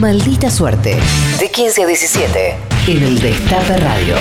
Maldita suerte. De 15 a 17. En el Destape Radio.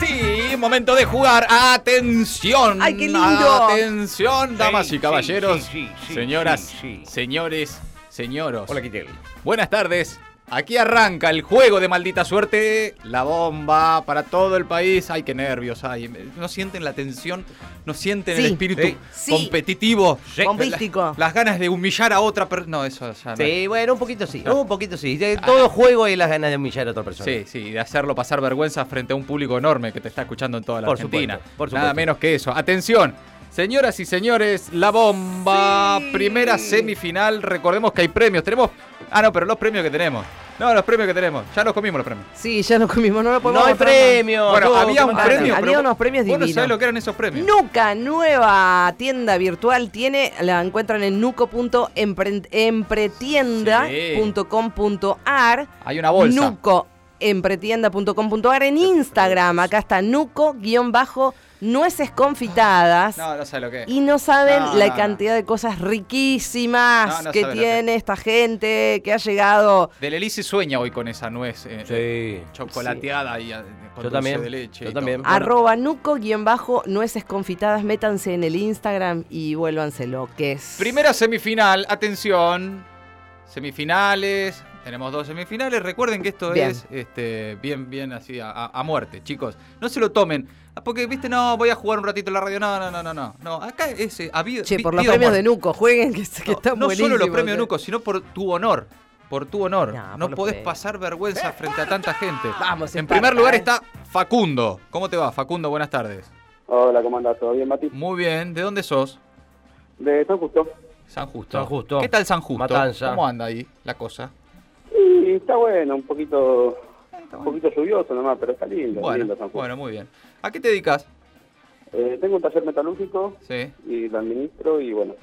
Sí, momento de jugar. Atención. Ay, qué lindo. Atención, damas Sí, y caballeros. sí, sí, sí, señoras, sí, sí. señores, señoros. Hola, Quitel. Buenas tardes. Aquí arranca el juego de maldita suerte. La bomba para todo el país. Ay, qué nervios hay. ¿No sienten la tensión? ¿No sienten el espíritu. Sí. competitivo? Bombístico. Las ganas de humillar a otra persona. No, eso ya no. Sí, bueno, un poquito sí, un poquito sí. De todo juego y las ganas de humillar a otra persona. Sí, sí, de hacerlo pasar vergüenza frente a un público enorme que te está escuchando en toda la Por Argentina. supuesto, por Nada supuesto. menos que eso. Atención, señoras y señores, la bomba, primera semifinal. Recordemos que hay premios. Tenemos. Ah, no, pero los premios que tenemos. No, los premios que tenemos. Ya nos comimos los premios. Sí, ya nos comimos, no lo podemos No hay mostrar más. premio. bueno, había ¿qué un más? premio. Había pero unos premios vos no divinos. sabés lo que eran esos premios. Nuca, nueva tienda virtual, tiene, la encuentran en nuco.empretienda.com.ar. Hay una bolsa. Nuco empretienda.com.ar en Instagram. Acá está nuco-bajo nueces confitadas. No, no sabés lo que es. Y no saben No, la no, cantidad de cosas riquísimas No, no que tiene esta gente, que ha llegado. Del Elise sueña hoy con esa nuez eh, Sí. chocolateada y eh, con Yo dulce también, de leche. yo también. Arroba nuco-nueces confitadas. Métanse en el Instagram y vuélvanse lo que es. Primera semifinal, atención. Semifinales. Tenemos dos semifinales. Recuerden que esto Bien. es este, bien, bien así, a, a muerte, chicos. No se lo tomen. Ah, Porque, viste, no, voy a jugar un ratito en la radio. No, no, no, no, no. No, acá es eh, habido. Che, vi- por los premios de. Nuco, jueguen que, que No, están no solo los premios eh. Nuco, sino por tu honor. Por tu honor. No, No, podés pasar vergüenza frente a tanta gente. Vamos, En primer lugar eh. está Facundo. ¿Cómo te va, Facundo? Buenas tardes. Hola, ¿cómo andás? ¿Todo bien, Mati? Muy bien. ¿De dónde sos? De San Justo. San Justo. San Justo. ¿Qué tal San Justo? Matanza. ¿Cómo anda ahí la cosa? Y está bueno, un poquito un poquito lluvioso nomás, pero está lindo, Bueno, lindo San Justo. bueno, muy bien. ¿A qué te dedicas? Eh, tengo un taller metalúrgico Sí. y lo administro y bueno,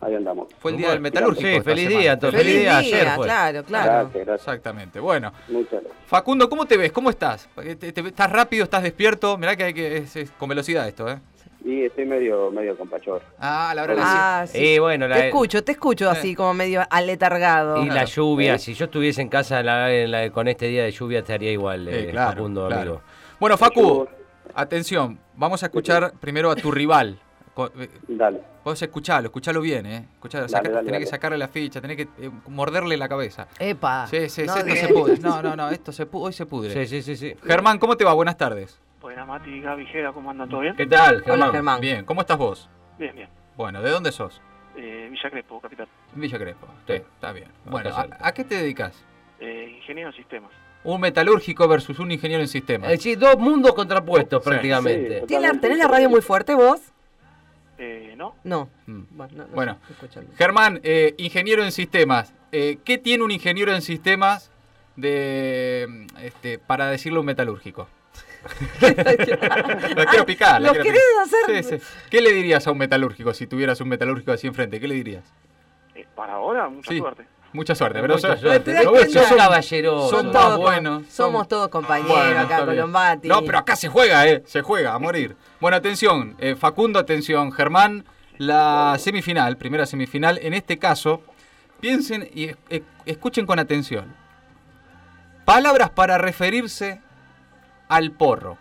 ahí andamos. Fue el día del metalúrgico. sí, feliz semana. día, entonces. Feliz Feliz día, día, ayer fue. claro, claro. Gracias, gracias. Exactamente. Bueno, Muchas gracias. Facundo, ¿cómo te ves? ¿Cómo estás? ¿Te- te- ¿Estás rápido? ¿Estás despierto? Mirá que hay que. Es, es con velocidad esto, ¿eh? Y estoy medio medio con pachor. Ah, la verdad que Ah, sí. Y bueno, la, Te escucho, te escucho Eh. así como medio aletargado. y la lluvia, Eh. si yo estuviese en casa la- con este día de lluvia estaría igual, eh, Eh, claro, Facundo, claro. amigo. Bueno, Facu, atención. Vamos a escuchar primero a tu rival. Co- eh, Dale. Vos escuchalo, escuchalo bien, ¿eh? Escuchalo, Dale, saca- dale, tenés que sacarle la ficha, tenés que eh, morderle la cabeza. Epa. Sí, sí, No, sí, esto de- se pudre. No, no, no, esto se pu- hoy se pudre. Sí, sí, sí, sí. Germán, ¿cómo te va? Buenas tardes. Buenas, Mati, Gaby, Jera, ¿cómo andan? ¿Todo bien? ¿Qué tal, Hola, Germán? Bien, ¿cómo estás vos? Bien, bien. Bueno, ¿de dónde sos? Eh, Villa Crespo, capital. Villa Crespo. Sí, está bien. No, Bueno, ¿a, qué te dedicas? Eh, ingeniero en sistemas. Un metalúrgico versus un ingeniero en sistemas. Eh, sí, dos mundos contrapuestos Sí. prácticamente. Sí. ¿Tenés la, tenés la radio muy fuerte vos? Eh, ¿no? No. Mm. Bueno, no, no Bueno. estoy escuchando. Germán, eh, ingeniero en sistemas. Eh, ¿Qué tiene un ingeniero en sistemas de, este, para decirle un metalúrgico? la quiero picar. la ¿Lo quiero querés picar. hacer? Sí, sí. ¿Qué le dirías a un metalúrgico si tuvieras un metalúrgico así enfrente? ¿Qué le dirías? Eh, para ahora, mucha Sí. suerte. Mucha suerte, pero Mucha suerte. ¿Te das Pero son Son más todos buenos. Somos son- todos compañeros Bueno, acá. Colombati. No, pero acá se juega, ¿eh? Se juega a morir. Bueno, atención, eh, Facundo, atención, Germán, la semifinal, primera semifinal, en este caso, piensen y es- es- escuchen con atención. Palabras para referirse al porro.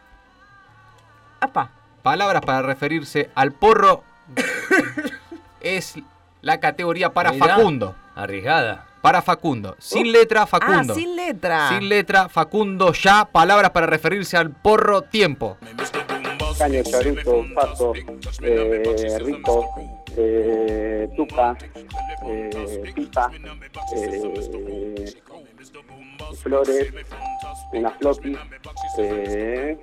Apa. Palabras para referirse al porro es la categoría para Mirá. Facundo. Arriesgada. Para Facundo. Sin letra, Facundo. Ah, sin letra. Sin letra, Facundo ya. Palabras para referirse al porro, tiempo. Caño, chorizo, paso, eh, rico, eh, tuca, eh, pipa, eh, flores, una floppy, eh,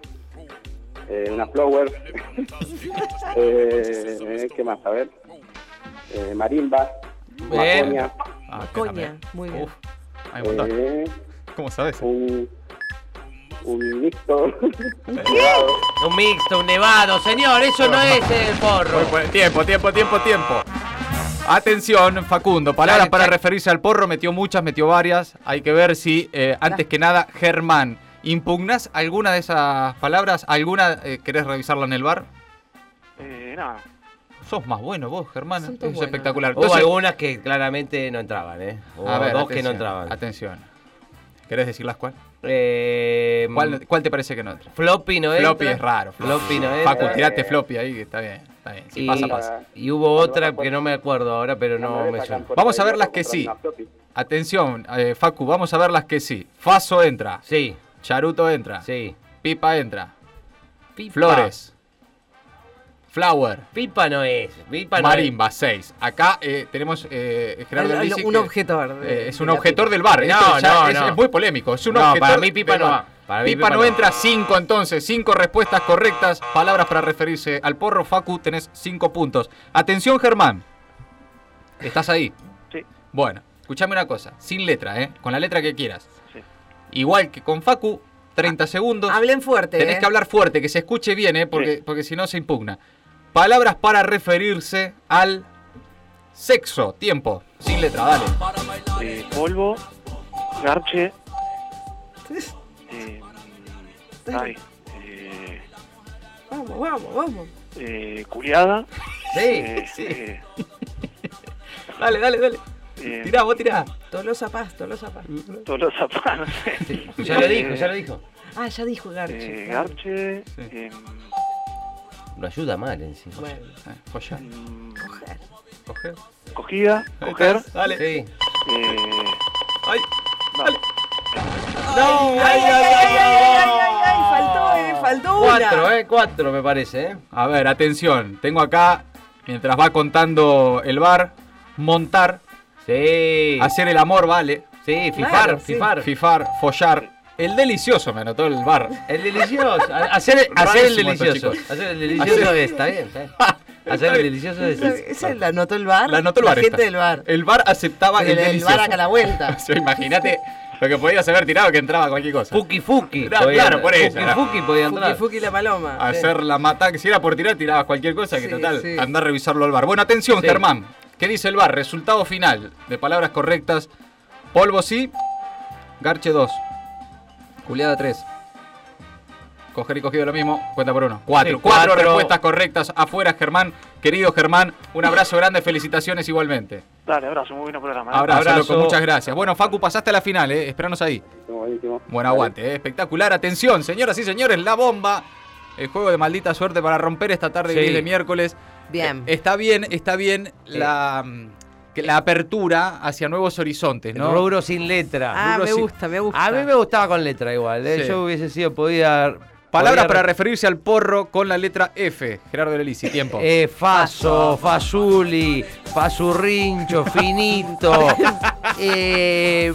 eh, una flower, eh, ¿qué más? A ver, eh, marimba, macoña, Ah, Coña, muy bien. Uf, hay un montón. eh, ¿Cómo sabes? un, un mixto, Un mixto, un nevado. Señor, eso no es el porro. Tiempo, tiempo, tiempo, tiempo. Atención, Facundo. Palabras para referirse al porro. Metió muchas, metió varias. Hay que ver si, eh, antes que nada, Germán, ¿impugnás alguna de esas palabras? ¿Alguna eh, querés revisarla en el bar? Eh, nada. sos más bueno vos, Germán. Son Es buenos. espectacular. Hubo Entonces, algunas que claramente no entraban, ¿eh? Hubo a ver, dos que no entraban. Atención. ¿Querés decirlas cuál? Eh, ¿Cuál, cuál te parece que no entra? Floppy no Floppy entra. es raro. Floppy no entra. Facu, tirate floppy ahí, que está bien. Está bien. Si y, pasa, pasa. y hubo otra que no me acuerdo ahora, pero no me suena. Vamos a ver las que sí. Atención, eh, Facu, vamos a ver las que sí. Faso entra. Sí, Charuto entra. sí. Pipa entra. Pipa. Flores. Flower. Pipa no es. Pipa no Marimba, 6. Acá eh, tenemos eh, Gerardo El- el- Lisi un que, objetor de- eh, es un objetor pipa. del bar. No, no, es, no. es muy polémico. Es un No, objetor para mí pipa no va. Para mí pipa, pipa no no. entra, 5 entonces. 5 respuestas correctas. Palabras para referirse al porro. Facu, tenés 5 puntos. Atención, Germán. ¿Estás ahí? Sí. Bueno, escuchame una cosa. Sin letra, ¿eh? Con la letra que quieras. Igual que con Facu, 30 segundos. Hablen fuerte. Tenés eh. que hablar fuerte, que se escuche bien, ¿eh? Porque, porque si no se impugna. Palabras para referirse al sexo. Tiempo. Sin letra, dale. Eh, polvo, garche. Eh, ay, eh, Vamos, vamos, vamos. eh, culiada. Sí, eh, sí. eh, Dale, dale, dale. Eh, Tirá, vos tirá. Tolosa Paz, Tolosa Paz. Tolosa Paz, no sé. Ya lo Eh, dijo, ya lo dijo. Ah, ya dijo Garche. Eh, garche. Sí. eh, Lo ayuda mal encima. Bueno, Eh, mm, coger. Coger. cogida, Ahí coger. Dale. Sí. Eh, Ay. no, ¡Ay, ay, ay, ay, ay, ay, ay! Faltó, eh, faltó una. Cuatro, ¿eh? Cuatro me parece, ¿eh? A ver, atención. Tengo acá, mientras va contando el bar, montar, Sí. hacer el amor, vale. Sí, fifar, Claro, sí. fifar. Fifar, follar. El delicioso me anotó el bar. El delicioso. Hacer, hacer el delicioso. Hacer el delicioso es, está bien, está bien. Hacer el delicioso es. Esa, la anotó el bar. La anotó el bar. La gente esta. del bar. El bar aceptaba el el delicioso. bar acá a la vuelta. O sea, Imagínate lo que podías haber tirado que entraba cualquier cosa. Fuki Fuki. Claro, podía- claro, por eso, Fuki era. Fuki podía entrar. Fuki Fuki la paloma. Hacer la mata, que si era por tirar, tirabas cualquier cosa, que Sí, total, sí. andar a revisarlo al bar. Bueno, atención, Sí. Germán. ¿Qué dice el bar? Resultado final de palabras correctas. Polvo sí, Garche 2. Juliada 3. Coger y cogido lo mismo, cuenta por uno. Cuatro. Sí, Cuatro cuatro. respuestas correctas afuera, Germán. Querido Germán, un abrazo grande, felicitaciones igualmente. dale, abrazo, muy bueno programa. ¿eh? Abrazo, Abrazo. loco, muchas gracias. Bueno, Facu, pasaste a la final, eh. Esperanos ahí. Bueno, aguante, eh, espectacular. Atención, señoras y señores, la bomba. El juego de maldita suerte para romper esta tarde Sí. de miércoles. Bien. Eh, está bien, está bien la, mm, la apertura hacia nuevos horizontes, El ¿no? Rubro sin letra. Ah, Rubro me gusta, me gusta. A mí me gustaba con letra igual. ¿eh? Sí. Yo hubiese sido, podía. Palabras podía- para referirse al porro con la letra F. Gerardo Lelisi, tiempo. Eh, faso, Fasuli, Fasurrincho, Finito, eh,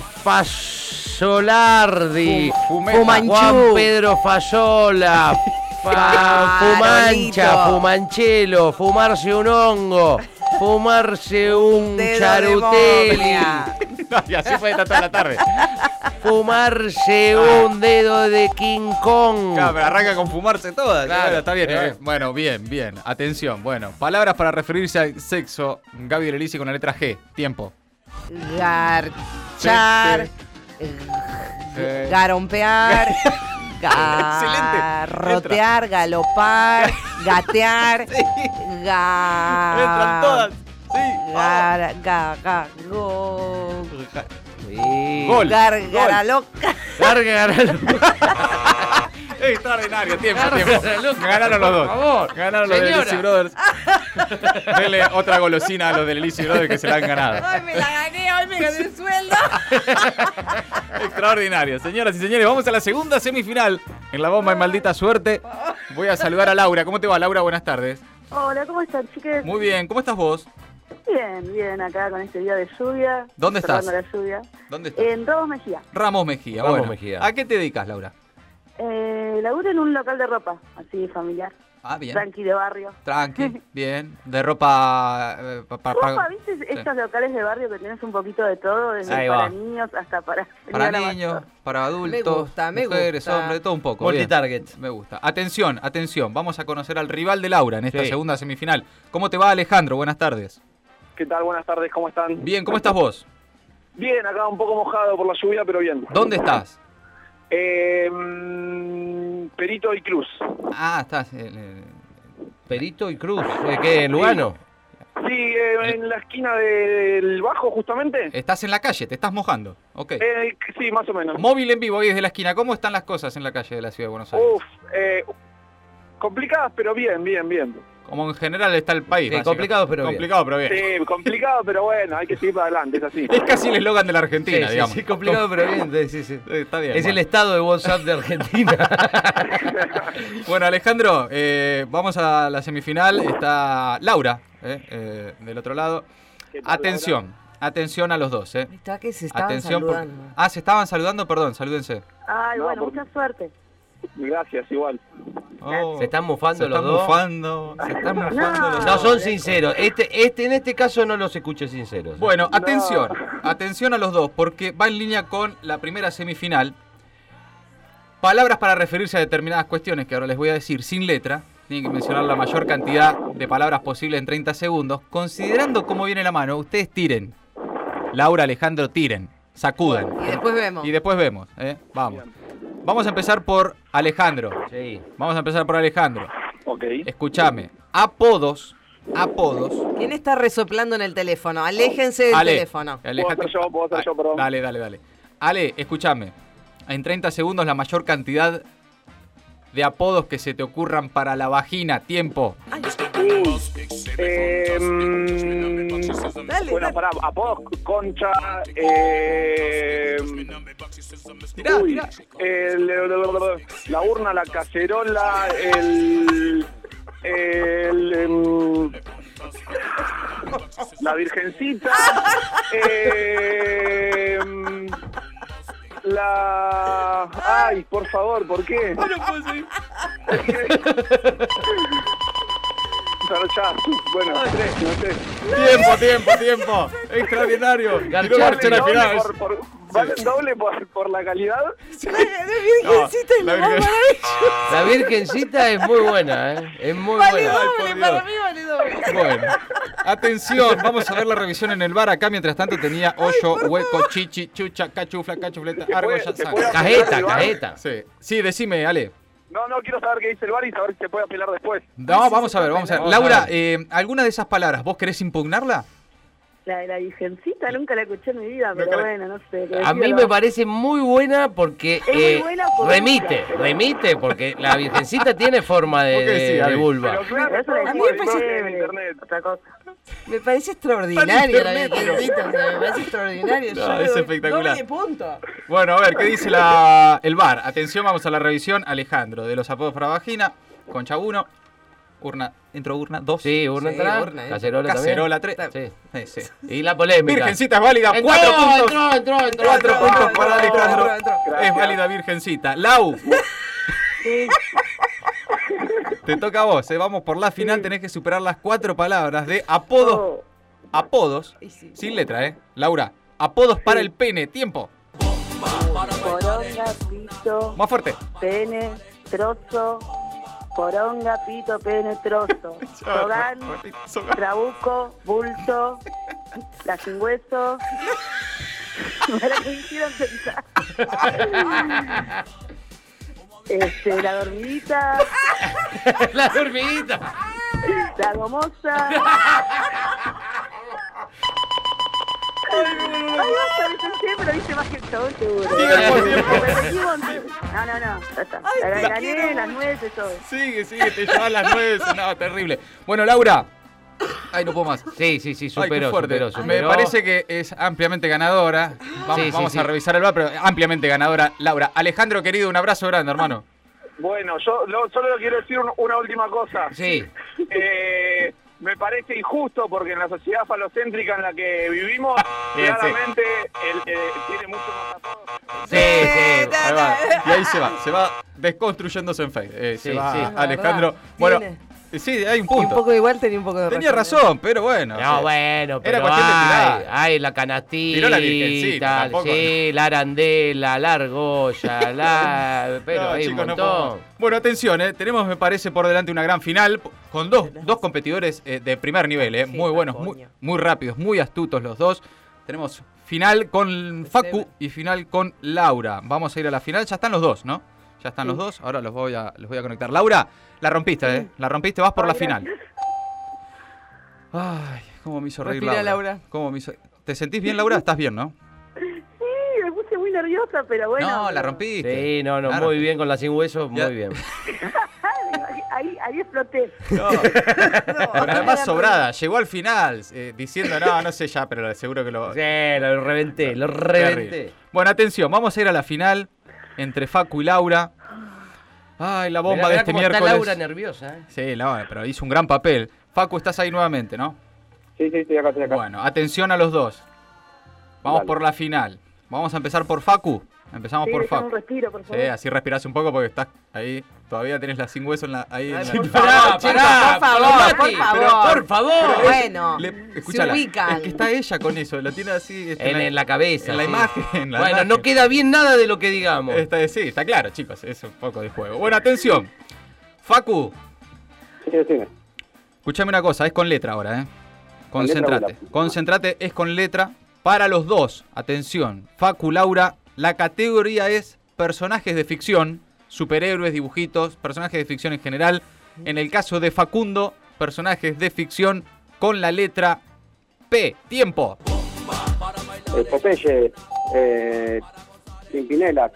Fasolardi, Fu- Fumeta. Fumanchú. Juan Pedro Fayola, Fumancha. Fumanchelo, fumarse un hongo, fumarse un momia. y así puede estar toda la tarde. fumarse un dedo de King Kong. Claro, pero arranca con fumarse todas. Claro. Bueno, está bien. Eh. eh. Bueno, bien, bien. Atención. Bueno, palabras para referirse al sexo. Gaby Lelisi con la letra G. Tiempo. Garchar. Eh. Garompear. Excelente. Garrotear, galopar, gatear, Entran ga... todas. Sí. Gar, ga, ga, go, Sí. Gol. gar, Gol. garaloca. Larga, garalo. Extraordinario, tiempo, tiempo. Ganaron los dos. por favor. Ganaron los de Señora. Lizzy Brothers. Denle otra golosina a los de Lizzy Brothers que se la han ganado. Ay, me la gané, hoy me gané el sueldo. Extraordinario. Señoras y señores, vamos a la segunda semifinal en la bomba de maldita suerte. Voy a saludar a Laura. ¿Cómo te va, Laura? Buenas tardes. Hola, ¿cómo están, chiques? Muy bien. ¿Cómo estás vos? Bien, bien, acá con este día de lluvia. ¿Dónde estás? observando la lluvia. ¿Dónde estás? En Ramos Mejía. Ramos Mejía. Ramos bueno, Mejía. ¿A qué te dedicas, Laura? Eh, laburo en un local de ropa, así familiar. Ah, bien. Tranqui de barrio. Tranqui, bien. De ropa. eh, pa- pa- Ropa, ¿viste? Estos locales de barrio que tenés un poquito de todo, desde Ahí para va. niños hasta para... para niños, para adultos, gusta, me mujeres, gusta. hombres, todo un poco. Multitarget. Me gusta. Atención, atención. Vamos a conocer al rival de Laura en esta Sí. segunda semifinal. ¿Cómo te va, Alejandro? Buenas tardes. ¿Qué tal? Buenas tardes, ¿cómo están? Bien, ¿cómo estás vos? Bien, acá un poco mojado por la lluvia, pero bien. ¿Dónde estás? Eh, Perito y Cruz. Ah, estás. eh, eh, Perito y Cruz. Eh, ¿Qué? ¿Lugano? Sí, eh, en la esquina del bajo, justamente. Estás en la calle, te estás mojando. Ok. Eh, sí, más o menos. Móvil en vivo ahí desde la esquina. ¿Cómo están las cosas en la calle de la ciudad de Buenos Aires? Uf, eh, complicadas, pero bien, bien, bien. Como en general está el país. Sí, complicado, pero bien. Complicado, pero bien. Sí, complicado, pero bueno, hay que seguir para adelante, es así. Es casi el eslogan de la Argentina, sí, digamos. sí, complicado, pero bien. sí, sí, sí. Eh, Está bien. Es el bueno. estado de WhatsApp de Argentina. Bueno, Alejandro, eh, vamos a la semifinal. Está Laura, eh, eh, del otro lado. ¿Qué tal, Atención, atención a los dos. Eh. Está que se estaban Atención. por- saludando. Ah, se estaban saludando, perdón, salúdense. Ay, No, bueno, por- mucha suerte. Gracias, igual. Oh, Se están mufando se los están dos. mufando, se están mufando los No son sinceros. Este, este, en este caso no los escuché sinceros. Bueno, atención, atención a los dos, porque va en línea con la primera semifinal. Palabras para referirse a determinadas cuestiones que ahora les voy a decir sin letra. Tienen que mencionar la mayor cantidad de palabras posible en 30 segundos. Considerando cómo viene la mano, ustedes tiren. Laura, Alejandro, tiren. Sacudan. Y después vemos. Y después vemos. ¿eh? Vamos. Vamos a empezar por Alejandro. Sí. Vamos a empezar por Alejandro. Ok. Escúchame. Apodos. Apodos. ¿Quién está resoplando en el teléfono? Aléjense del Ale, teléfono. alejate- Puedo yo, puedo yo, perdón. Dale, dale, dale. Ale, escúchame. En 30 segundos la mayor cantidad de apodos que se te ocurran para la vagina. Tiempo. Uy. Eh, mm, Dale, bueno, dale. pará, apodos, concha, eh, Tirá, uy, tirá. el- la urna, la cacerola, el, el, em, la virgencita, em, la, ay, por favor, ¿por qué? Pero ya, bueno, tres, no sé. Tiempo, tiempo, tiempo. Extraordinario. Garchar, Tiró Garchar al doble final. por, por- ¿vale doble por, por la calidad. La virgencita y la lo más virgen- maravilloso. La Virgencita es muy buena, ¿eh? Es muy Vale buena. Doble, para mí vale doble. Bueno, atención, vamos a ver la revisión en el bar. Acá, mientras tanto, tenía hoyo, hueco, chichi, chucha, cachufla, cachufleta, argolla, sangre. Cajeta, cajeta. Sí, sí, decime, Ale. No, no, quiero saber qué dice el bar y saber si se puede apelar después. No, vamos a ver, vamos a ver. Vamos a Laura, ver. eh, ¿alguna de esas palabras vos querés impugnarla? La de la virgencita nunca la escuché en mi vida, pero Nunca bueno, no sé. A mí me parece muy buena porque Es muy eh, buena por remite, remite, porque la Virgencita tiene forma de, de- vulva. Pero A mí me parece-. Me parece extraordinario la virgencita. o sea, me parece extraordinario. No, Yo es espectacular. Punto. Bueno, a ver, ¿qué dice la, el bar? Atención, vamos a la revisión. Alejandro, de los apodos para vagina, concha 1, urna, entro urna 2, Sí, urna Sí, entrada, urna, eh. cacerola, cacerola también. 3. Sí. Sí, sí. Y la polémica. Virgencita es válida, Entró, 4 puntos. entró, entró, entró, 4 entró, puntos entró, para entró. Alejandro. entró, entró. Es válida Virgencita. Lau, te toca a vos. eh. Vamos por la final. Tenés que superar las cuatro palabras de apodos. oh, Apodos. Sin letra, ¿eh? Laura, apodos para el pene. Tiempo. poronga, pito, Más fuerte. pene, trozo, poronga, pito, pene, trozo, sogal, trabuco, bulto, la sin hueso. Para que me hicieron pensar. Este, la dormidita, La dormidita. la gomosa. Más que el chabón seguro. No, no, no, ya está. Ay, La te gané, quiero. las nueces, todo. Sigue, sigue, te llevas las nueve. No, terrible. Bueno, Laura. Ay, no puedo más. Sí, sí, sí, Ay, superó, Me parece que es ampliamente ganadora. Vamos, Sí, sí, vamos sí. a revisar el bar, pero ampliamente ganadora. Laura, Alejandro, querido, un abrazo grande, hermano. Bueno, yo lo- solo quiero decir un- una última cosa. Sí, Eh, me parece injusto porque en la sociedad falocéntrica en la que vivimos, Bien, sí. claramente él, eh, tiene mucho más apodos. sí, sí. Ahí va. Y ahí se va, se va desconstruyéndose en fe. Eh, se va Alejandro. Bueno, sí, hay un Y un punto. poco igual tenía un poco de Tenía ¿eh? razón, pero bueno. o sea, No, bueno, pero cuestión de hay la canastita, Tiró la virgencita, tampoco. sí, la arandela, la argolla, la... Pero No, hay un chicos, no montón. bueno, atención, eh, tenemos, me parece, por delante una gran final con dos, dos competidores eh, de primer nivel, eh, Sí, muy buenos, muy, muy rápidos, muy astutos los dos. Tenemos final con Facu y final con Laura. Vamos a ir a la final, ya están los dos, ¿no? Ya están los dos, ahora los voy a, los voy a conectar. Laura, la rompiste, ¿eh? La rompiste, vas por la final. gracias. Ay, cómo me hizo reír Respira, Laura. Laura. ¿Cómo me hizo- ¿Te sentís bien, Laura? ¿Estás bien, no? Sí, me puse muy nerviosa, pero bueno. no, la rompiste. Sí, no, no, La muy rompiste. bien con la sin huesos, Ya. muy bien. Ahí, ahí exploté. No. Pero además sobrada, llegó al final eh, diciendo, no, no sé ya, pero seguro que lo... Sí, lo reventé, lo reventé. Bueno, atención, vamos a ir a la final entre Facu y Laura. Ay, la bomba Mirá, de este cómo está miércoles. Laura nerviosa, ¿eh? Sí, Laura, pero hizo un gran papel. Facu, estás ahí nuevamente, ¿no? Sí, sí, estoy acá, estoy acá. Bueno, atención a los dos. Vamos Dale. por la final. Vamos a empezar por Facu. Empezamos Sí, por Facu. un respiro, por favor. Sí, así respirás un poco porque estás ahí. Todavía tenés la sin hueso en la, ahí. en la- por Pará, favor, chicos, pará, por favor, por pero favor. por favor. Bueno, Le- se ubican. Es que está ella con eso, lo tiene así. este, En, en la cabeza. En la sí. imagen. en la bueno, imagen. no queda bien nada de lo que digamos. Está, sí, está claro, chicos. Es un poco de juego. Bueno, atención. Facu, Sí, decime. escúchame una cosa, es con letra ahora, ¿eh? Con letra Concéntrate. bola. Concéntrate, es con letra para los dos. Atención. Facu, Laura, la categoría es personajes de ficción, superhéroes, dibujitos, personajes de ficción en general. En el caso de Facundo, personajes de ficción con la letra P. Tiempo. Eh, Popeye, eh, Pimpinela,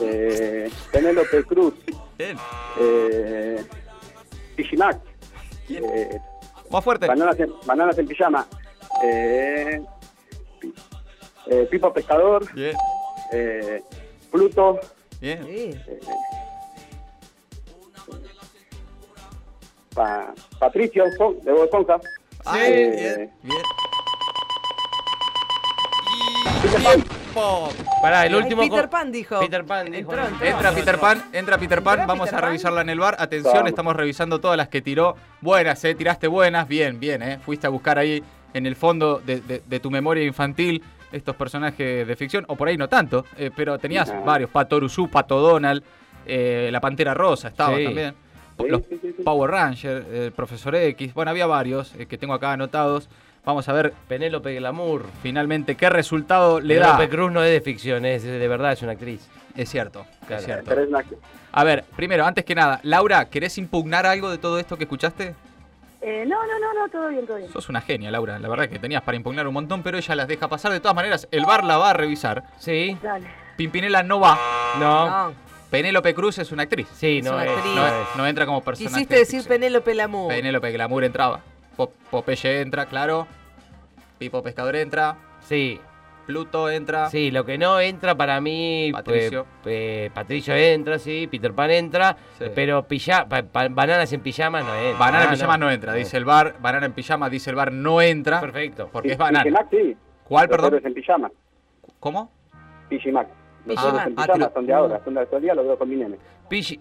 eh, Penélope Cruz, Bien. eh, Pichimac, eh, Más fuerte. bananas, en, bananas en pijama, eh, eh, Pipo Pescador, Bien. Eh, Pluto, Bien. Sí. Pa- Patricio de Bob Esponja, Sí, eh, bien. Bien. Peter Pan. Tiempo. Pará, el Ay, último. Peter Pan dijo. Peter Pan dijo. Entró, entró. Entra Peter Pan, entra Peter Pan, ¿Entró vamos Peter a Pan? revisarla en el bar. Atención, Vamos. estamos revisando todas las que tiró. Buenas, eh, tiraste buenas, bien, bien, eh. Fuiste a buscar ahí en el fondo de, de- de tu memoria infantil estos personajes de ficción, o por ahí no tanto, eh, pero tenías varios, Pato Urusú, Pato Donald, eh, la Pantera Rosa estaba Sí. también. Los. Power Rangers, el Profesor X, bueno, había varios eh, que tengo acá anotados. Vamos a ver Penélope Glamour. finalmente qué resultado le da. Penélope Cruz no es de ficción, es de verdad, es una actriz. Es cierto, Claro. es cierto. A ver, primero, antes que nada, Laura, ¿querés impugnar algo de todo esto que escuchaste? Eh, no, no, no, no, todo bien, todo bien. Sos una genia, Laura. La verdad que tenías para impugnar un montón, pero ella las deja pasar. De todas maneras, el bar la va a revisar. Sí, Dale. Pimpinela no va. no, No, Penélope Cruz es una actriz. sí, Es no una es. actriz. No, no es- no entra como personaje. quisiste de decir ficción. Penélope Lamour. Penélope Glamour entraba. Po- Popeye entra, claro. Pipo Pescador entra. Sí, Pluto entra. sí, lo que no entra para mí. Patricio. eh, eh, Patricio entra, sí, Peter Pan entra, Sí. pero pilla, pa- pa- bananas en pijamas no entra. Banana en Ah, pijama no, entra, dice el bar. Banana en pijama, dice el bar, no entra. Perfecto. Porque es Pichimac, banana. sí. ¿Cuál, Los perdón? héroes en pijama. ¿Cómo? Pichimac. Los héroes en Ah, pijama pero- son de ahora, son de actualidad, los veo con mi nene. Pigi-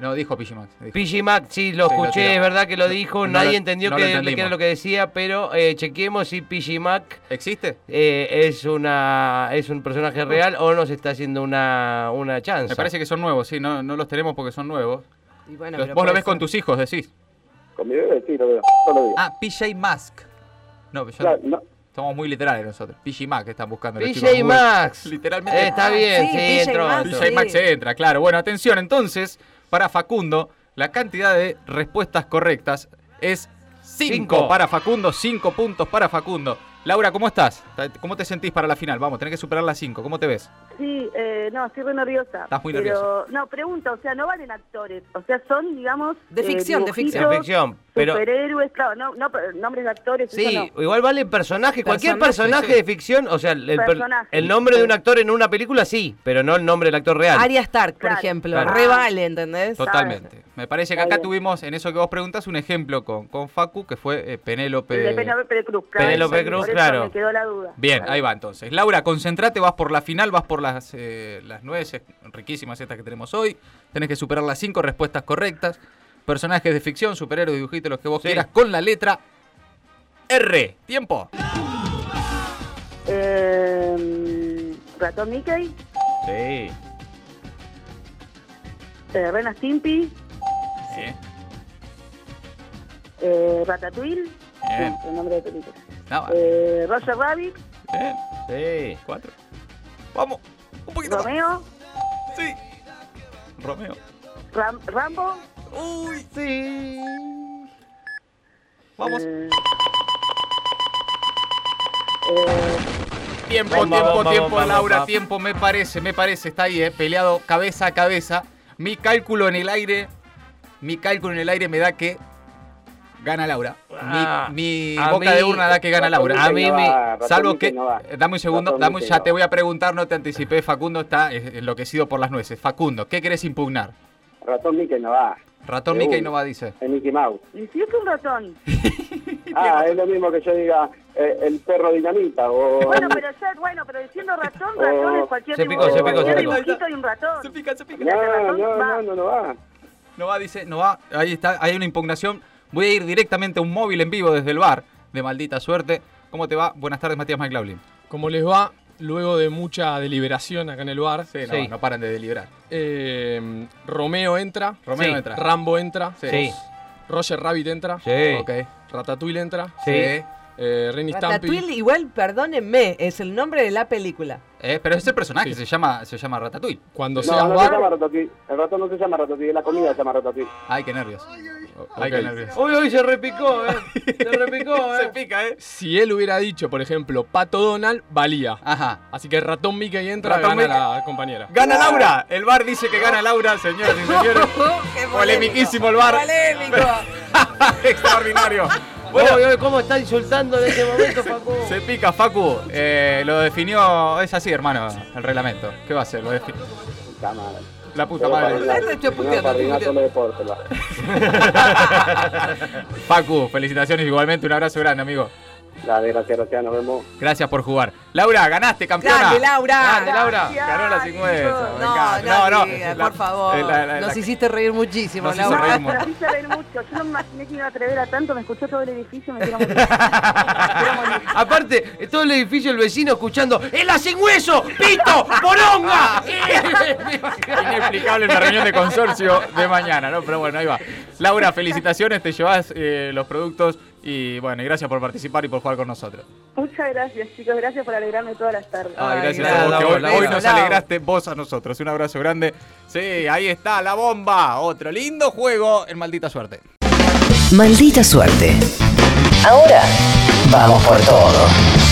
No, dijo dijo. Pijimac, sí, lo Sí, lo escuché, es verdad que lo dijo, No nadie lo- entendió no qué lo era lo que decía, pero eh, chequeemos si Pijimac ¿Existe? eh, es una es un personaje real o nos está haciendo una, una chance. Me parece que son nuevos, sí, no, no los tenemos porque son nuevos. Y bueno, Los- pero vos lo ves con tus hijos, decís. Con mi bebé, sí, lo veo, los días. Ah, PJ Mask. No, yo- Claro, no, somos muy literales nosotros. PJ Max están buscando. los chicos PJ. Max. Literalmente. Eh, está Ah, bien, sí, sí, PJ entró. Max. PJ sí. Max entra, claro. Bueno, atención, entonces, para Facundo, la cantidad de respuestas correctas es 5 Cinco. para Facundo, 5 puntos para Facundo. Laura, ¿cómo estás? ¿Cómo te sentís para la final? Vamos, tenés que superar las 5. ¿Cómo te ves? Sí, eh, no, estoy re nerviosa. Estás muy pero, nerviosa. No, pregunta, o sea, no valen actores. O sea, son, digamos. De eh, ficción, de ficción. De ficción, pero- Superhéroes, claro, no, no, pero nombres de actores. Sí, eso no. igual vale personaje, cualquier Personaje, sí. de ficción, o sea, el, per- Personaje. el nombre de un actor en una película sí, pero no el nombre del actor real. Arya Stark, por Claro. ejemplo. Claro. Re vale, ¿entendés? Totalmente. Me parece que acá tuvimos, en eso que vos preguntas, un ejemplo con, con Facu, que fue eh, Penélope. De Penélope Cruz, claro. Penélope Por Cruz, eso claro. Me quedó la duda. Bien, Claro. ahí va entonces. Laura, concentrate, vas por la final, vas por las, eh, las nueces riquísimas estas que tenemos hoy. Tenés que superar las cinco respuestas correctas. Personajes de ficción, superhéroes, dibujitos, los que vos Sí. quieras, con la letra R. Tiempo. Eh, Ratón Mickey, Sí. eh, Rena Stimpy, Bien. eh, Ratatouille, Bien. no, el nombre de película. No, Eh, Roger Rabbit, bien. Sí. Cuatro. Vamos. Un poquito más. Romeo, Sí. Romeo. Ram- Rambo. Uy, sí. Vamos. eh, eh, Tiempo, Vamos, tiempo, vamos, tiempo, vamos, Laura, tiempo, me parece, me parece, está ahí, eh, peleado cabeza a cabeza. Mi cálculo en el aire, mi cálculo en el aire me da que gana Laura. Mi, Ah, mi boca mí- de urna da que gana Laura. A mí me- Salvo que, no dame un segundo, dame ya no te voy a preguntar, no te anticipé, Facundo está enloquecido por las nueces. Facundo, ¿qué querés impugnar? Ratón Mickey no va. Ratón Mickey no va, dice. Es Mickey Mouse. y si es un ratón. Ah, es lo mismo que yo diga eh, el perro dinamita o... Bueno, pero ya, bueno, pero diciendo ratón, ratón es cualquier Se dibujo, picó, se picó, cualquier se dibujito de un ratón. Se pica, se pica. No, no, va. no, no, no va. No va, dice, no va. Ahí está, hay una impugnación. Voy a ir directamente a un móvil en vivo desde el bar de maldita suerte. ¿Cómo te va? Buenas tardes, Matías McLaughlin. Como les va, luego de mucha deliberación acá en el bar, Sí, no, Sí. no paran de deliberar. eh, Romeo entra, Romeo Sí. entra. Rambo entra, Sí. Roger Rabbit entra, Sí. Ok. Ratatouille entra, Sí. Eh, Ren y Stampy. Ratatouille, igual, perdónenme, es el nombre de la película. Eh, pero ese personaje Sí. se llama se llama Ratatouille. Cuando No, seas no se bar, llama Ratatouille. El ratón no se llama Ratatouille, la comida se llama Ratatouille. Ay, qué nervios. Ay, ok. qué nervios. Uy, uy, se repicó, eh. Se repicó, Se eh. pica, ¿eh? si él hubiera dicho, por ejemplo, Pato Donald, valía. Ajá. Así que ratón Mickey entra, Ratón gana Mickey. la compañera. ¡Gana Laura! El bar dice que gana Laura, señoras y señores. Polemiquísimo el bar. Polémico. Extraordinario. Bueno, ¿cómo está insultando en este momento, Facu? se pica, Facu. Eh, lo definió. Es así, hermano, el reglamento. ¿Qué va a hacer? Lo definió. Puta madre. La puta Pero madre. estoy puteando, para estoy. Facu, felicitaciones igualmente. Un abrazo grande, amigo. Dale, gracias, gracias, nos vemos. Gracias por jugar. Laura, ganaste, campeona. Grande, Laura. Grande, Laura. Ganó la chicos. 50. me No, no, diga, La- por favor. la- la- Nos la- hiciste reír muchísimo, Nos Laura. reír reír mucho. Yo no me imaginé que iba a atrever a tanto. Me escuchó todo el edificio y me quiero morir. Aparte, todo el edificio, el vecino escuchando ¡El hacen hueso! ¡Pito! ¡Poronga! Inexplicable en la reunión de consorcio de mañana, ¿no? Pero bueno, ahí va. Laura, felicitaciones, te llevas eh, los productos y bueno, y gracias por participar y por jugar con nosotros. Muchas gracias, chicos. Gracias por alegrarme todas las tardes. Ay, Ay, gracias a vos, que hoy, nos alegraste vos a nosotros. Un abrazo grande. Sí, ahí está la bomba. Otro lindo juego en maldita suerte. Maldita suerte. Ahora vamos por todo.